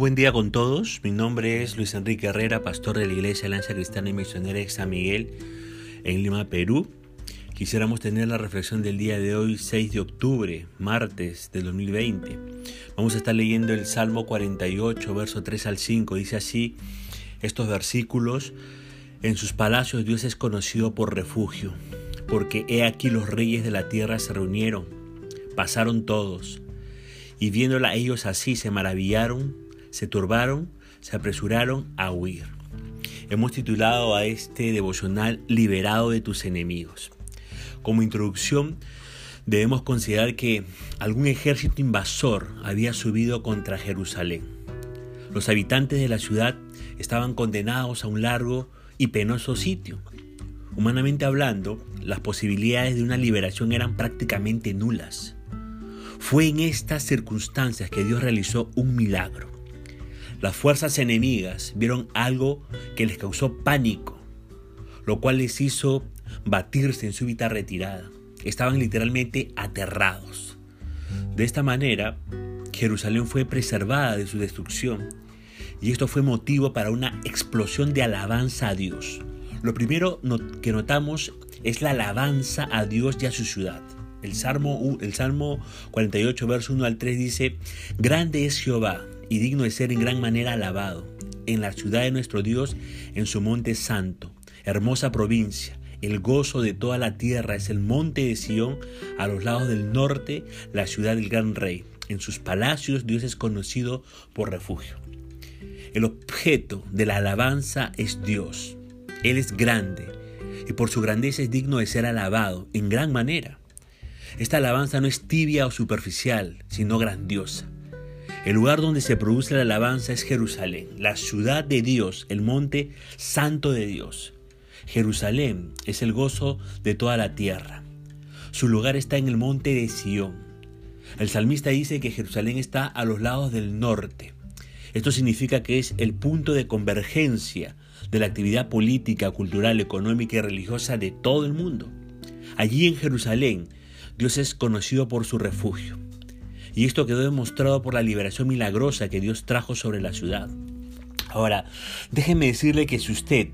buen día con todos. Mi nombre es Luis Enrique Herrera, pastor de la Iglesia Lanza Cristiana y Misionera San Miguel en Lima, Perú. Quisiéramos tener la reflexión del día de hoy, 6 de octubre, martes de 2020. Vamos a estar leyendo el Salmo 48, verso 3 al 5. Dice así estos versículos. En sus palacios Dios es conocido por refugio, porque he aquí los reyes de la tierra se reunieron, pasaron todos, y viéndola ellos así se maravillaron, se turbaron, se apresuraron a huir. Hemos titulado a este devocional Liberado de tus enemigos. Como introducción, debemos considerar que algún ejército invasor había subido contra Jerusalén. Los habitantes de la ciudad estaban condenados a un largo y penoso sitio. Humanamente hablando, las posibilidades de una liberación eran prácticamente nulas. Fue en estas circunstancias que Dios realizó un milagro. Las fuerzas enemigas vieron algo que les causó pánico, lo cual les hizo batirse en súbita retirada. Estaban literalmente aterrados. De esta manera, Jerusalén fue preservada de su destrucción y esto fue motivo para una explosión de alabanza a Dios. Lo primero que notamos es la alabanza a Dios y a su ciudad. El Salmo, el Salmo 48, verso 1 al 3 dice, Grande es Jehová y digno de ser en gran manera alabado, en la ciudad de nuestro Dios, en su monte santo, hermosa provincia el gozo de toda la tierra es el monte de Sión, a los lados del norte, la ciudad del gran rey. En sus palacios Dios es conocido por refugio. El objeto de la alabanza es Dios. Él es grande y por su grandeza es digno de ser alabado en gran manera. Esta alabanza no es tibia o superficial, sino grandiosa. El lugar donde se produce la alabanza es Jerusalén, la ciudad de Dios, el monte santo de Dios. Jerusalén es el gozo de toda la tierra. Su lugar está en el monte de Sión. El salmista dice que Jerusalén está a los lados del norte. Esto significa que es el punto de convergencia de la actividad política, cultural, económica y religiosa de todo el mundo. Allí en Jerusalén, Dios es conocido por su refugio. Y esto quedó demostrado por la liberación milagrosa que Dios trajo sobre la ciudad. Ahora, déjenme decirle que si usted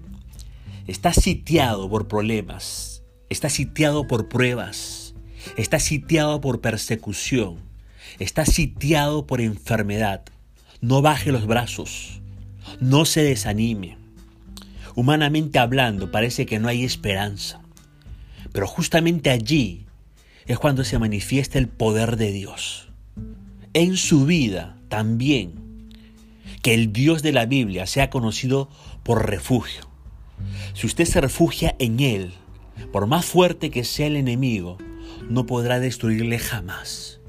está sitiado por problemas, está sitiado por pruebas, está sitiado por persecución, está sitiado por enfermedad. No baje los brazos, no se desanime. Humanamente hablando, parece que no hay esperanza. Pero justamente allí es cuando se manifiesta el poder de Dios. En su vida también. Que el Dios de la Biblia sea conocido por refugio. Si usted se refugia en Él, por más fuerte que sea el enemigo, no podrá destruirle jamás.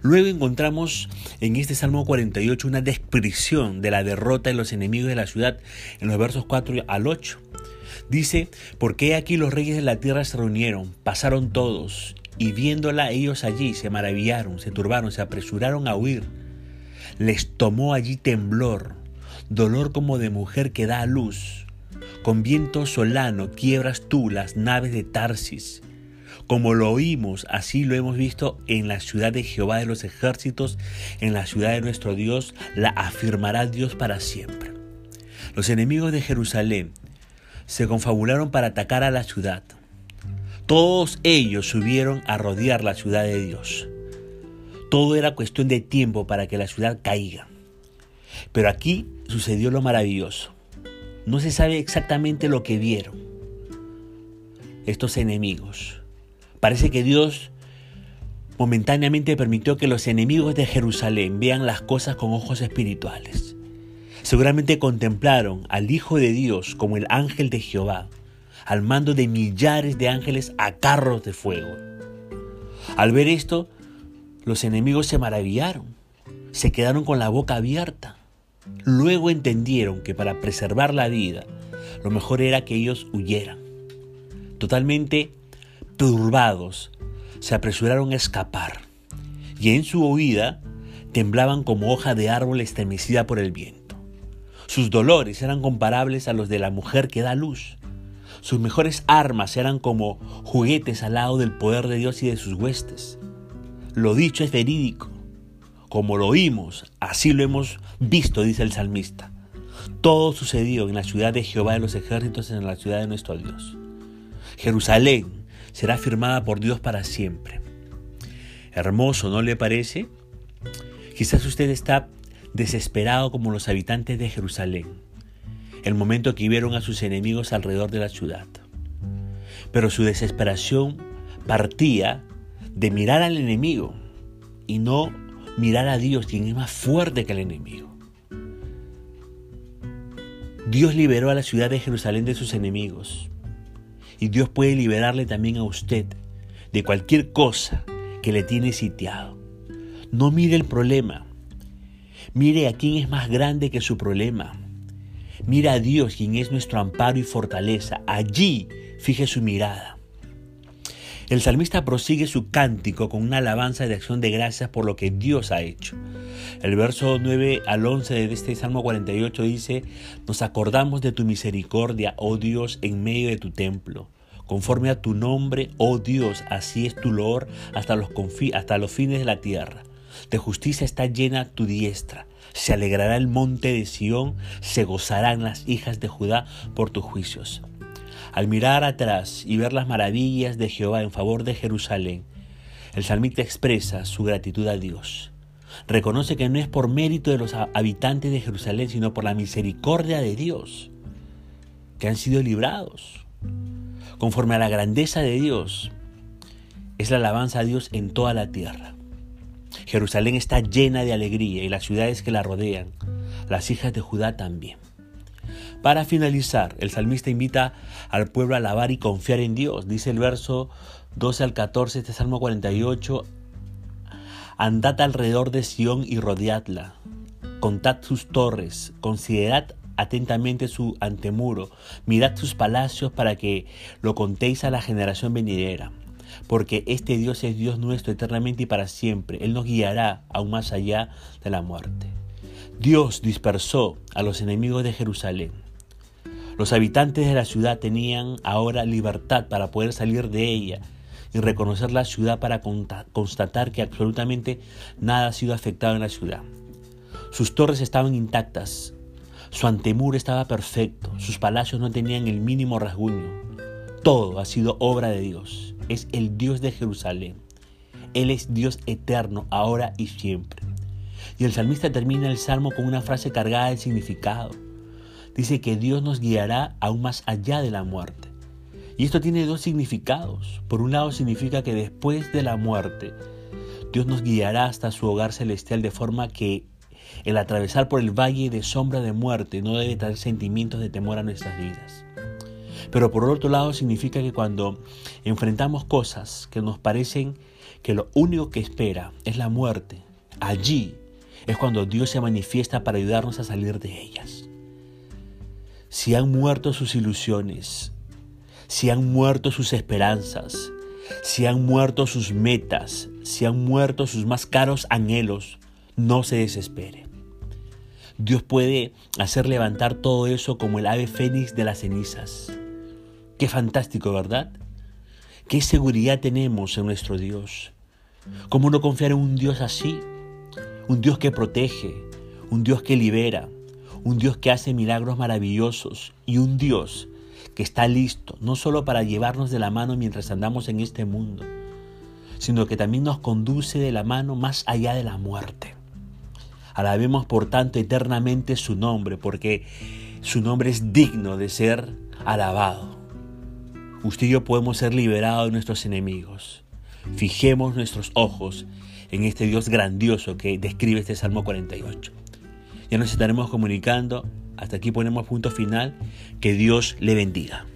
Luego encontramos en este Salmo 48 una descripción de la derrota de los enemigos de la ciudad en los versos 4 al 8. Dice, porque aquí los reyes de la tierra se reunieron, pasaron todos, y viéndola ellos allí se maravillaron, se turbaron, se apresuraron a huir. Les tomó allí temblor, dolor como de mujer que da a luz con viento solano quiebras tú las naves de Tarsis. Como lo oímos, así lo hemos visto en la ciudad de Jehová de los ejércitos, en la ciudad de nuestro Dios, la afirmará Dios para siempre. Los enemigos de Jerusalén se confabularon para atacar a la ciudad. Todos ellos subieron a rodear la ciudad de Dios. Todo era cuestión de tiempo para que la ciudad caiga. Pero aquí sucedió lo maravilloso. No se sabe exactamente lo que vieron estos enemigos. Parece que Dios momentáneamente permitió que los enemigos de Jerusalén vean las cosas con ojos espirituales. Seguramente contemplaron al Hijo de Dios como el ángel de Jehová, al mando de millares de ángeles a carros de fuego. Al ver esto, los enemigos se maravillaron, se quedaron con la boca abierta. Luego entendieron que para preservar la vida, lo mejor era que ellos huyeran. Totalmente turbados, se apresuraron a escapar y en su huida temblaban como hoja de árbol estremecida por el viento. Sus dolores eran comparables a los de la mujer que da luz. Sus mejores armas eran como juguetes al lado del poder de Dios y de sus huestes. Lo dicho es verídico. como lo oímos, así lo hemos visto, dice el salmista. Todo sucedió en la ciudad de Jehová de los ejércitos, en la ciudad de nuestro Dios. Jerusalén será firmada por Dios para siempre. Hermoso, ¿no le parece? Quizás usted está desesperado como los habitantes de Jerusalén, el momento que vieron a sus enemigos alrededor de la ciudad. Pero su desesperación partía de mirar al enemigo y no mirar a Dios, quien es más fuerte que el enemigo. Dios liberó a la ciudad de Jerusalén de sus enemigos. Y Dios puede liberarle también a usted de cualquier cosa que le tiene sitiado. No mire el problema. Mire a quién es más grande que su problema. Mire a Dios, quien es nuestro amparo y fortaleza. Allí fije su mirada. El salmista prosigue su cántico con una alabanza de acción de gracias por lo que Dios ha hecho. El verso 9 al 11 de este Salmo 48 dice, Nos acordamos de tu misericordia, oh Dios, en medio de tu templo. Conforme a tu nombre, oh Dios, así es tu loor hasta los, hasta los fines de la tierra. De justicia está llena tu diestra. Se alegrará el monte de Sión, se gozarán las hijas de Judá por tus juicios. Al mirar atrás y ver las maravillas de Jehová en favor de Jerusalén, el salmista expresa su gratitud a Dios. Reconoce que no es por mérito de los habitantes de Jerusalén, sino por la misericordia de Dios, que han sido librados. Conforme a la grandeza de Dios, es la alabanza a Dios en toda la tierra. Jerusalén está llena de alegría y las ciudades que la rodean, las hijas de Judá también. Para finalizar, el salmista invita al pueblo a alabar y confiar en Dios. Dice el verso 12 al 14, este Salmo 48, Andad alrededor de Sión y rodeadla, contad sus torres, considerad atentamente su antemuro, mirad sus palacios para que lo contéis a la generación venidera. Porque este Dios es Dios nuestro eternamente y para siempre. Él nos guiará aún más allá de la muerte. Dios dispersó a los enemigos de Jerusalén los habitantes de la ciudad tenían ahora libertad para poder salir de ella y reconocer la ciudad para constatar que absolutamente nada ha sido afectado en la ciudad. Sus torres estaban intactas, su antemuro estaba perfecto, sus palacios no tenían el mínimo rasguño. Todo ha sido obra de Dios. Es el Dios de Jerusalén. Él es Dios eterno, ahora y siempre. Y el salmista termina el salmo con una frase cargada de significado dice que Dios nos guiará aún más allá de la muerte. Y esto tiene dos significados. Por un lado significa que después de la muerte, Dios nos guiará hasta su hogar celestial de forma que el atravesar por el valle de sombra de muerte no debe traer sentimientos de temor a nuestras vidas. Pero por otro lado significa que cuando enfrentamos cosas que nos parecen que lo único que espera es la muerte, allí es cuando Dios se manifiesta para ayudarnos a salir de ellas si han muerto sus ilusiones, si han muerto sus esperanzas, si han muerto sus metas, si han muerto sus más caros anhelos, no se desespere. Dios puede hacer levantar todo eso como el ave fénix de las cenizas. Qué fantástico, ¿verdad? Qué seguridad tenemos en nuestro Dios. ¿Cómo no confiar en un Dios así? Un Dios que protege, un Dios que libera, un Dios que hace milagros maravillosos y un Dios que está listo no solo para llevarnos de la mano mientras andamos en este mundo, sino que también nos conduce de la mano más allá de la muerte. Alabemos por tanto eternamente su nombre, porque su nombre es digno de ser alabado. Usted y yo podemos ser liberados de nuestros enemigos. Fijemos nuestros ojos en este Dios grandioso que describe este Salmo 48. Ya nos estaremos comunicando. Hasta aquí ponemos punto final. Que Dios le bendiga.